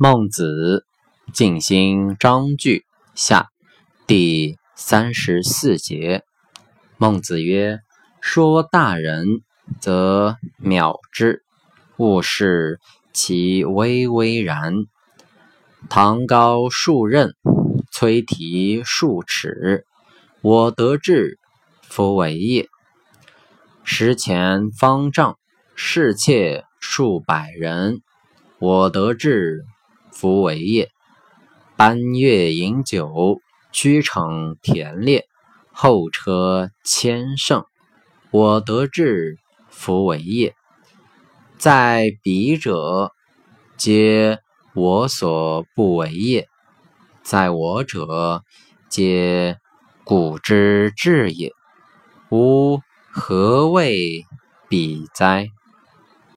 孟子尽心章句下第三十四节。孟子曰：“说大人，则藐之；勿视其微微然。堂高数仞，崔提数尺，我得志，夫为业。石前方丈，侍妾数百人，我得志。”夫为业，班乐饮酒，驱骋田猎，后车千乘，我得志。夫为业，在彼者，皆我所不为业；在我者，皆古之至也。吾何谓彼哉？